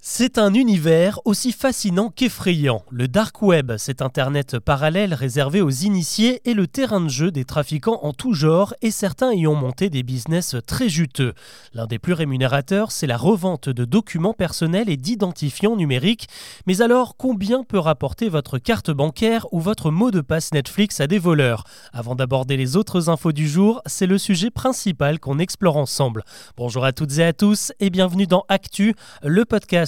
C'est un univers aussi fascinant qu'effrayant. Le dark web, cet internet parallèle réservé aux initiés, est le terrain de jeu des trafiquants en tout genre et certains y ont monté des business très juteux. L'un des plus rémunérateurs, c'est la revente de documents personnels et d'identifiants numériques. Mais alors, combien peut rapporter votre carte bancaire ou votre mot de passe Netflix à des voleurs? Avant d'aborder les autres infos du jour, c'est le sujet principal qu'on explore ensemble. Bonjour à toutes et à tous et bienvenue dans Actu, le podcast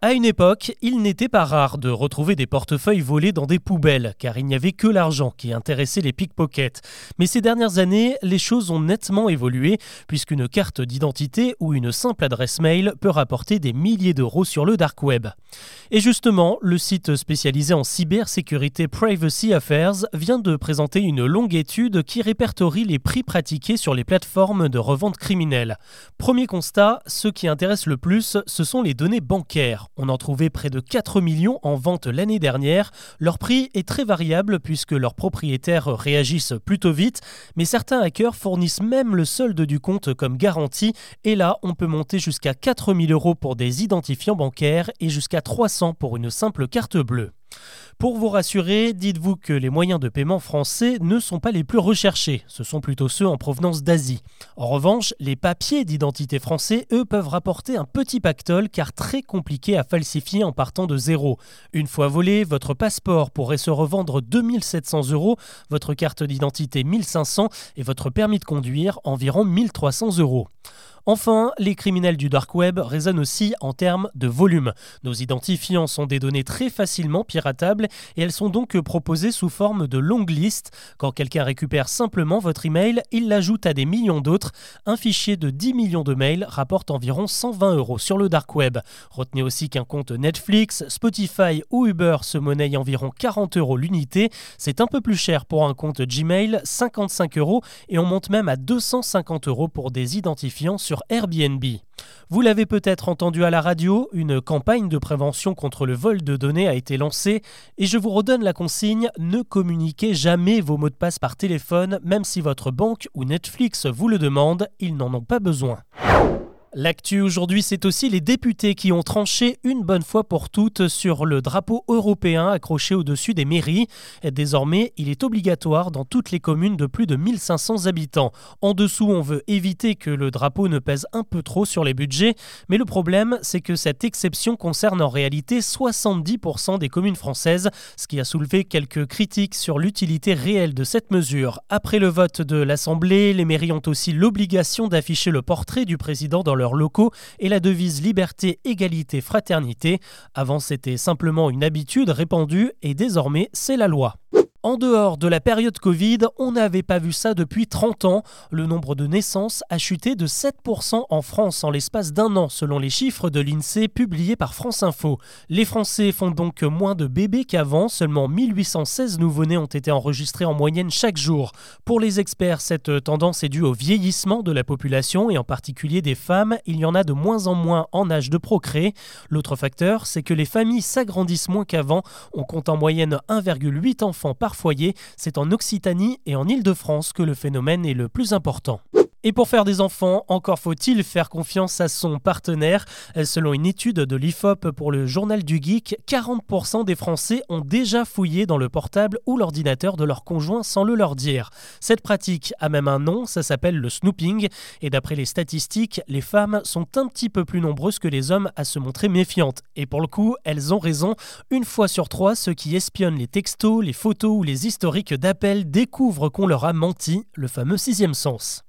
À une époque, il n'était pas rare de retrouver des portefeuilles volés dans des poubelles, car il n'y avait que l'argent qui intéressait les pickpockets. Mais ces dernières années, les choses ont nettement évolué, puisqu'une carte d'identité ou une simple adresse mail peut rapporter des milliers d'euros sur le dark web. Et justement, le site spécialisé en cybersécurité Privacy Affairs vient de présenter une longue étude qui répertorie les prix pratiqués sur les plateformes de revente criminelle. Premier constat, ce qui intéresse le plus, ce sont les données bancaires. On en trouvait près de 4 millions en vente l'année dernière. Leur prix est très variable puisque leurs propriétaires réagissent plutôt vite, mais certains hackers fournissent même le solde du compte comme garantie. Et là, on peut monter jusqu'à 4000 euros pour des identifiants bancaires et jusqu'à 300 pour une simple carte bleue. Pour vous rassurer, dites-vous que les moyens de paiement français ne sont pas les plus recherchés, ce sont plutôt ceux en provenance d'Asie. En revanche, les papiers d'identité français, eux, peuvent rapporter un petit pactole car très compliqué à falsifier en partant de zéro. Une fois volé, votre passeport pourrait se revendre 2700 euros, votre carte d'identité 1500 et votre permis de conduire environ 1300 euros. Enfin, les criminels du dark web raisonnent aussi en termes de volume. Nos identifiants sont des données très facilement piratables et elles sont donc proposées sous forme de longues listes. Quand quelqu'un récupère simplement votre email, il l'ajoute à des millions d'autres. Un fichier de 10 millions de mails rapporte environ 120 euros sur le dark web. Retenez aussi qu'un compte Netflix, Spotify ou Uber se monnaie environ 40 euros l'unité. C'est un peu plus cher pour un compte Gmail, 55 euros, et on monte même à 250 euros pour des identifiants sur Airbnb. Vous l'avez peut-être entendu à la radio, une campagne de prévention contre le vol de données a été lancée et je vous redonne la consigne, ne communiquez jamais vos mots de passe par téléphone, même si votre banque ou Netflix vous le demande, ils n'en ont pas besoin. L'actu aujourd'hui, c'est aussi les députés qui ont tranché une bonne fois pour toutes sur le drapeau européen accroché au-dessus des mairies. Désormais, il est obligatoire dans toutes les communes de plus de 1500 habitants. En dessous, on veut éviter que le drapeau ne pèse un peu trop sur les budgets, mais le problème, c'est que cette exception concerne en réalité 70% des communes françaises, ce qui a soulevé quelques critiques sur l'utilité réelle de cette mesure. Après le vote de l'Assemblée, les mairies ont aussi l'obligation d'afficher le portrait du président dans locaux et la devise liberté, égalité, fraternité. Avant, c'était simplement une habitude répandue et désormais, c'est la loi. En dehors de la période Covid, on n'avait pas vu ça depuis 30 ans. Le nombre de naissances a chuté de 7% en France en l'espace d'un an, selon les chiffres de l'INSEE publiés par France Info. Les Français font donc moins de bébés qu'avant, seulement 1816 nouveau-nés ont été enregistrés en moyenne chaque jour. Pour les experts, cette tendance est due au vieillissement de la population et en particulier des femmes. Il y en a de moins en moins en âge de procréer. L'autre facteur, c'est que les familles s'agrandissent moins qu'avant. On compte en moyenne 1,8 enfants par foyer. C'est en Occitanie et en Île-de-France que le phénomène est le plus important. Et pour faire des enfants, encore faut-il faire confiance à son partenaire. Selon une étude de l'IFOP pour le journal du geek, 40% des Français ont déjà fouillé dans le portable ou l'ordinateur de leur conjoint sans le leur dire. Cette pratique a même un nom, ça s'appelle le snooping. Et d'après les statistiques, les femmes sont un petit peu plus nombreuses que les hommes à se montrer méfiantes. Et pour le coup, elles ont raison. Une fois sur trois, ceux qui espionnent les textos, les photos ou les historiques d'appels découvrent qu'on leur a menti, le fameux sixième sens.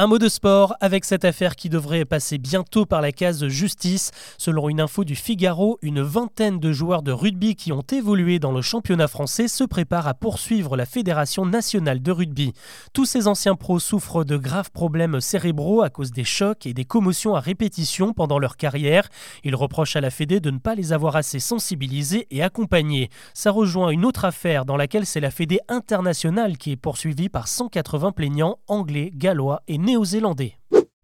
Un mot de sport avec cette affaire qui devrait passer bientôt par la case justice. Selon une info du Figaro, une vingtaine de joueurs de rugby qui ont évolué dans le championnat français se préparent à poursuivre la Fédération nationale de rugby. Tous ces anciens pros souffrent de graves problèmes cérébraux à cause des chocs et des commotions à répétition pendant leur carrière. Ils reprochent à la Fédé de ne pas les avoir assez sensibilisés et accompagnés. Ça rejoint une autre affaire dans laquelle c'est la Fédé internationale qui est poursuivie par 180 plaignants anglais, gallois et néo-zélandais.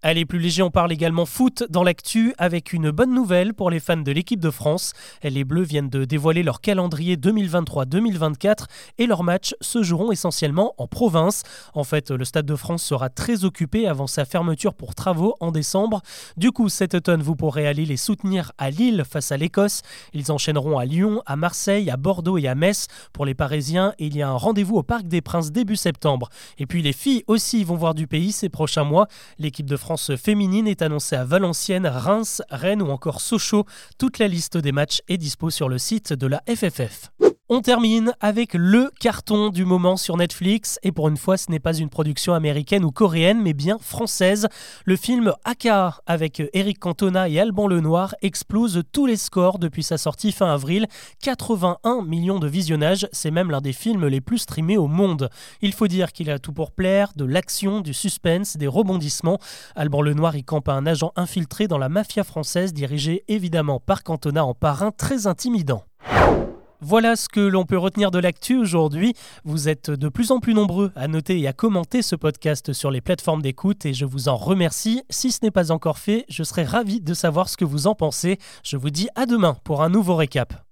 Allez, plus léger, on parle également foot dans l'actu avec une bonne nouvelle pour les fans de l'équipe de France. Les Bleus viennent de dévoiler leur calendrier 2023-2024 et leurs matchs se joueront essentiellement en province. En fait, le Stade de France sera très occupé avant sa fermeture pour travaux en décembre. Du coup, cet automne, vous pourrez aller les soutenir à Lille face à l'Écosse. Ils enchaîneront à Lyon, à Marseille, à Bordeaux et à Metz. Pour les Parisiens, il y a un rendez-vous au Parc des Princes début septembre. Et puis les filles aussi vont voir du pays ces prochains mois. L'équipe de France féminine est annoncée à Valenciennes, Reims, Rennes ou encore Sochaux. Toute la liste des matchs est dispo sur le site de la FFF. On termine avec le carton du moment sur Netflix et pour une fois ce n'est pas une production américaine ou coréenne mais bien française. Le film Aka avec Eric Cantona et Alban Lenoir explose tous les scores depuis sa sortie fin avril. 81 millions de visionnages, c'est même l'un des films les plus streamés au monde. Il faut dire qu'il a tout pour plaire, de l'action, du suspense, des rebondissements. Alban Lenoir y campe un agent infiltré dans la mafia française dirigé évidemment par Cantona en parrain très intimidant. Voilà ce que l'on peut retenir de l'actu aujourd'hui. Vous êtes de plus en plus nombreux à noter et à commenter ce podcast sur les plateformes d'écoute et je vous en remercie. Si ce n'est pas encore fait, je serais ravi de savoir ce que vous en pensez. Je vous dis à demain pour un nouveau récap.